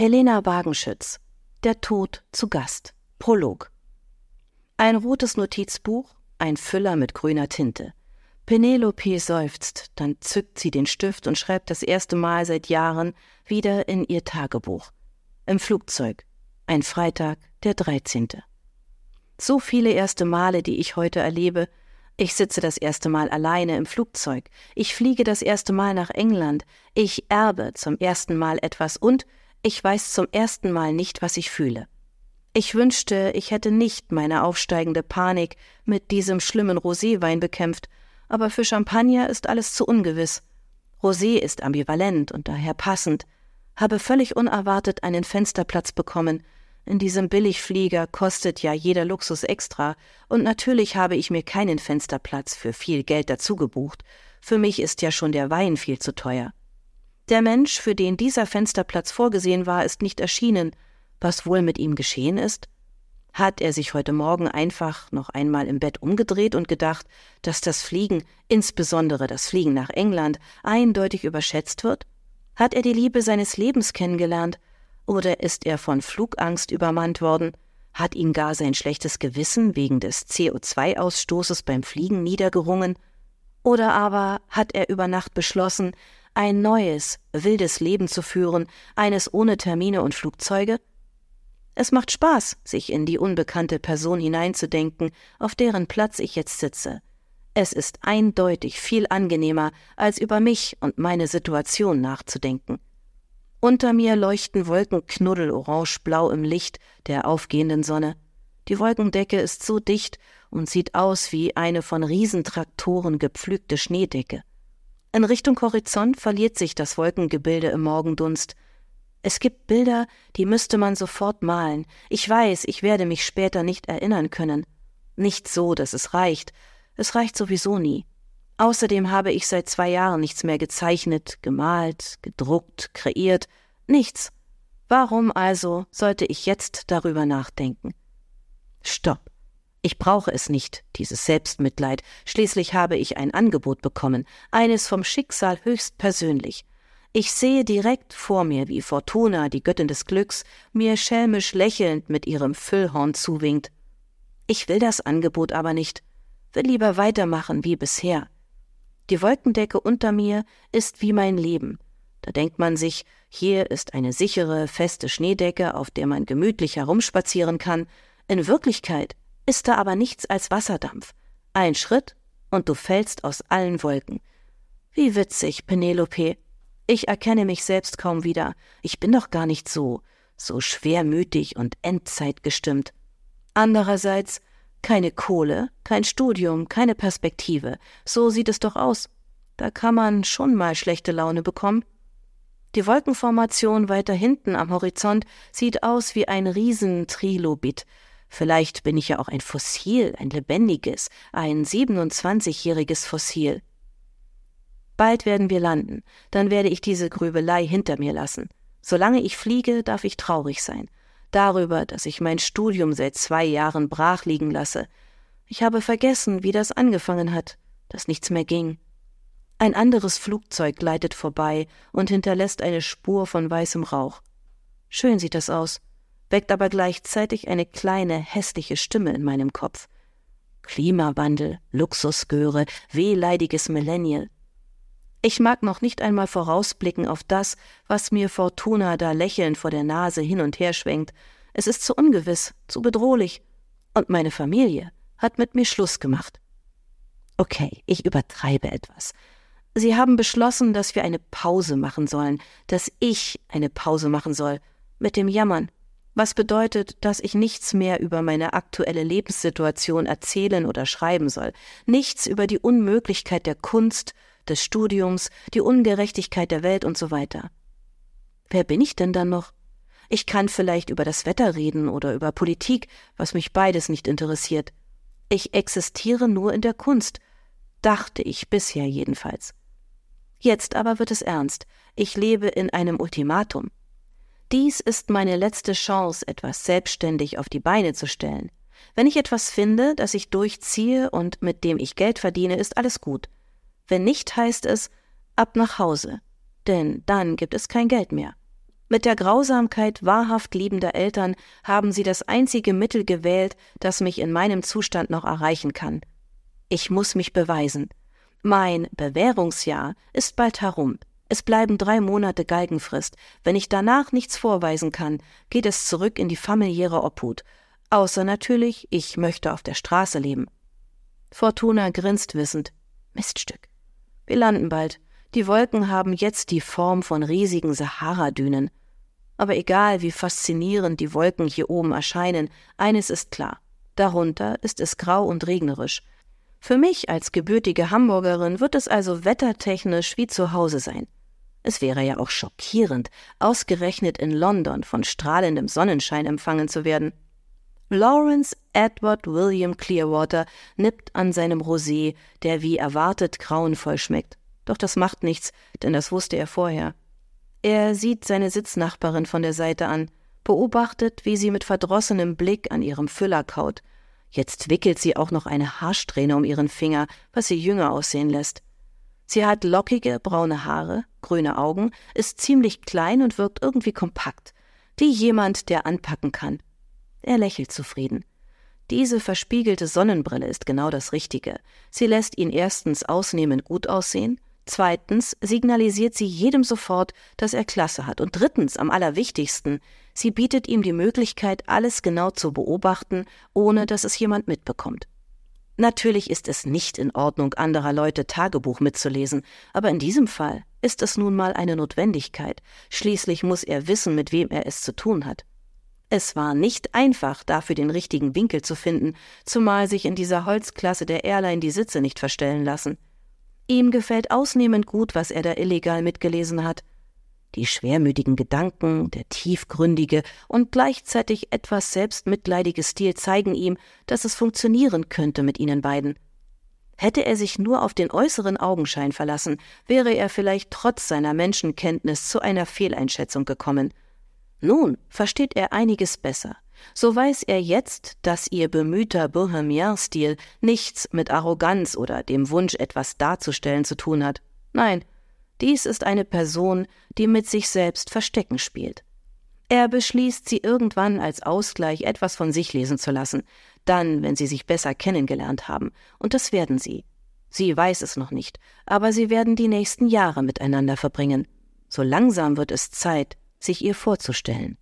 Helena Wagenschütz Der Tod zu Gast Prolog Ein rotes Notizbuch, ein Füller mit grüner Tinte. Penelope seufzt, dann zückt sie den Stift und schreibt das erste Mal seit Jahren wieder in ihr Tagebuch. Im Flugzeug. Ein Freitag, der 13. So viele erste Male, die ich heute erlebe, ich sitze das erste Mal alleine im Flugzeug. Ich fliege das erste Mal nach England. Ich erbe zum ersten Mal etwas und ich weiß zum ersten Mal nicht, was ich fühle. Ich wünschte, ich hätte nicht meine aufsteigende Panik mit diesem schlimmen Roséwein bekämpft, aber für Champagner ist alles zu ungewiss. Rosé ist ambivalent und daher passend. Habe völlig unerwartet einen Fensterplatz bekommen, in diesem Billigflieger kostet ja jeder Luxus extra, und natürlich habe ich mir keinen Fensterplatz für viel Geld dazu gebucht. Für mich ist ja schon der Wein viel zu teuer. Der Mensch, für den dieser Fensterplatz vorgesehen war, ist nicht erschienen. Was wohl mit ihm geschehen ist? Hat er sich heute Morgen einfach noch einmal im Bett umgedreht und gedacht, dass das Fliegen, insbesondere das Fliegen nach England, eindeutig überschätzt wird? Hat er die Liebe seines Lebens kennengelernt oder ist er von Flugangst übermannt worden? Hat ihn gar sein schlechtes Gewissen wegen des CO2-Ausstoßes beim Fliegen niedergerungen? Oder aber hat er über Nacht beschlossen, ein neues, wildes Leben zu führen, eines ohne Termine und Flugzeuge? Es macht Spaß, sich in die unbekannte Person hineinzudenken, auf deren Platz ich jetzt sitze. Es ist eindeutig viel angenehmer, als über mich und meine Situation nachzudenken. Unter mir leuchten Wolken knuddelorange-blau im Licht der aufgehenden Sonne. Die Wolkendecke ist so dicht und sieht aus wie eine von Riesentraktoren gepflügte Schneedecke. In Richtung Horizont verliert sich das Wolkengebilde im Morgendunst. Es gibt Bilder, die müsste man sofort malen. Ich weiß, ich werde mich später nicht erinnern können. Nicht so, dass es reicht. Es reicht sowieso nie. Außerdem habe ich seit zwei Jahren nichts mehr gezeichnet, gemalt, gedruckt, kreiert, nichts. Warum also sollte ich jetzt darüber nachdenken? Stopp. Ich brauche es nicht, dieses Selbstmitleid. Schließlich habe ich ein Angebot bekommen, eines vom Schicksal höchst persönlich. Ich sehe direkt vor mir, wie Fortuna, die Göttin des Glücks, mir schelmisch lächelnd mit ihrem Füllhorn zuwinkt. Ich will das Angebot aber nicht, will lieber weitermachen wie bisher. Die Wolkendecke unter mir ist wie mein Leben. Da denkt man sich, hier ist eine sichere, feste Schneedecke, auf der man gemütlich herumspazieren kann. In Wirklichkeit ist da aber nichts als Wasserdampf. Ein Schritt und du fällst aus allen Wolken. Wie witzig, Penelope. Ich erkenne mich selbst kaum wieder. Ich bin doch gar nicht so, so schwermütig und endzeitgestimmt. Andererseits keine Kohle, kein Studium, keine Perspektive. So sieht es doch aus. Da kann man schon mal schlechte Laune bekommen. Die Wolkenformation weiter hinten am Horizont sieht aus wie ein Riesentrilobit. Vielleicht bin ich ja auch ein Fossil, ein lebendiges, ein 27-jähriges Fossil. Bald werden wir landen, dann werde ich diese Grübelei hinter mir lassen. Solange ich fliege, darf ich traurig sein darüber, dass ich mein Studium seit zwei Jahren brach liegen lasse. Ich habe vergessen, wie das angefangen hat, dass nichts mehr ging. Ein anderes Flugzeug gleitet vorbei und hinterlässt eine Spur von weißem Rauch. Schön sieht das aus, weckt aber gleichzeitig eine kleine, hässliche Stimme in meinem Kopf. Klimawandel, Luxusgöre, wehleidiges Millennial. Ich mag noch nicht einmal vorausblicken auf das, was mir Fortuna da lächelnd vor der Nase hin und her schwenkt. Es ist zu ungewiss, zu bedrohlich. Und meine Familie hat mit mir Schluss gemacht. Okay, ich übertreibe etwas. Sie haben beschlossen, dass wir eine Pause machen sollen, dass ich eine Pause machen soll, mit dem Jammern, was bedeutet, dass ich nichts mehr über meine aktuelle Lebenssituation erzählen oder schreiben soll, nichts über die Unmöglichkeit der Kunst, des Studiums, die Ungerechtigkeit der Welt und so weiter. Wer bin ich denn dann noch? Ich kann vielleicht über das Wetter reden oder über Politik, was mich beides nicht interessiert. Ich existiere nur in der Kunst, dachte ich bisher jedenfalls. Jetzt aber wird es ernst. Ich lebe in einem Ultimatum. Dies ist meine letzte Chance, etwas selbstständig auf die Beine zu stellen. Wenn ich etwas finde, das ich durchziehe und mit dem ich Geld verdiene, ist alles gut. Wenn nicht, heißt es ab nach Hause, denn dann gibt es kein Geld mehr. Mit der Grausamkeit wahrhaft liebender Eltern haben sie das einzige Mittel gewählt, das mich in meinem Zustand noch erreichen kann. Ich muss mich beweisen. Mein Bewährungsjahr ist bald herum. Es bleiben drei Monate Galgenfrist. Wenn ich danach nichts vorweisen kann, geht es zurück in die familiäre Obhut. Außer natürlich, ich möchte auf der Straße leben. Fortuna grinst wissend. Miststück. Wir landen bald. Die Wolken haben jetzt die Form von riesigen Sahara-Dünen. Aber egal, wie faszinierend die Wolken hier oben erscheinen, eines ist klar. Darunter ist es grau und regnerisch. Für mich als gebürtige Hamburgerin wird es also wettertechnisch wie zu Hause sein. Es wäre ja auch schockierend, ausgerechnet in London von strahlendem Sonnenschein empfangen zu werden. Lawrence Edward William Clearwater nippt an seinem Rosé, der wie erwartet grauenvoll schmeckt. Doch das macht nichts, denn das wusste er vorher. Er sieht seine Sitznachbarin von der Seite an, beobachtet, wie sie mit verdrossenem Blick an ihrem Füller kaut. Jetzt wickelt sie auch noch eine Haarsträhne um ihren Finger, was sie jünger aussehen lässt. Sie hat lockige, braune Haare, grüne Augen, ist ziemlich klein und wirkt irgendwie kompakt. Die jemand, der anpacken kann. Er lächelt zufrieden. Diese verspiegelte Sonnenbrille ist genau das Richtige. Sie lässt ihn erstens ausnehmend gut aussehen, Zweitens signalisiert sie jedem sofort, dass er Klasse hat. Und drittens, am allerwichtigsten, sie bietet ihm die Möglichkeit, alles genau zu beobachten, ohne dass es jemand mitbekommt. Natürlich ist es nicht in Ordnung, anderer Leute Tagebuch mitzulesen, aber in diesem Fall ist es nun mal eine Notwendigkeit. Schließlich muss er wissen, mit wem er es zu tun hat. Es war nicht einfach, dafür den richtigen Winkel zu finden, zumal sich in dieser Holzklasse der Airline die Sitze nicht verstellen lassen. Ihm gefällt ausnehmend gut, was er da illegal mitgelesen hat. Die schwermütigen Gedanken, der tiefgründige und gleichzeitig etwas selbstmitleidige Stil zeigen ihm, dass es funktionieren könnte mit ihnen beiden. Hätte er sich nur auf den äußeren Augenschein verlassen, wäre er vielleicht trotz seiner Menschenkenntnis zu einer Fehleinschätzung gekommen. Nun versteht er einiges besser. So weiß er jetzt, dass ihr bemühter Bohemien-Stil nichts mit Arroganz oder dem Wunsch, etwas darzustellen zu tun hat. Nein, dies ist eine Person, die mit sich selbst Verstecken spielt. Er beschließt, sie irgendwann als Ausgleich etwas von sich lesen zu lassen, dann, wenn sie sich besser kennengelernt haben, und das werden sie. Sie weiß es noch nicht, aber sie werden die nächsten Jahre miteinander verbringen. So langsam wird es Zeit, sich ihr vorzustellen.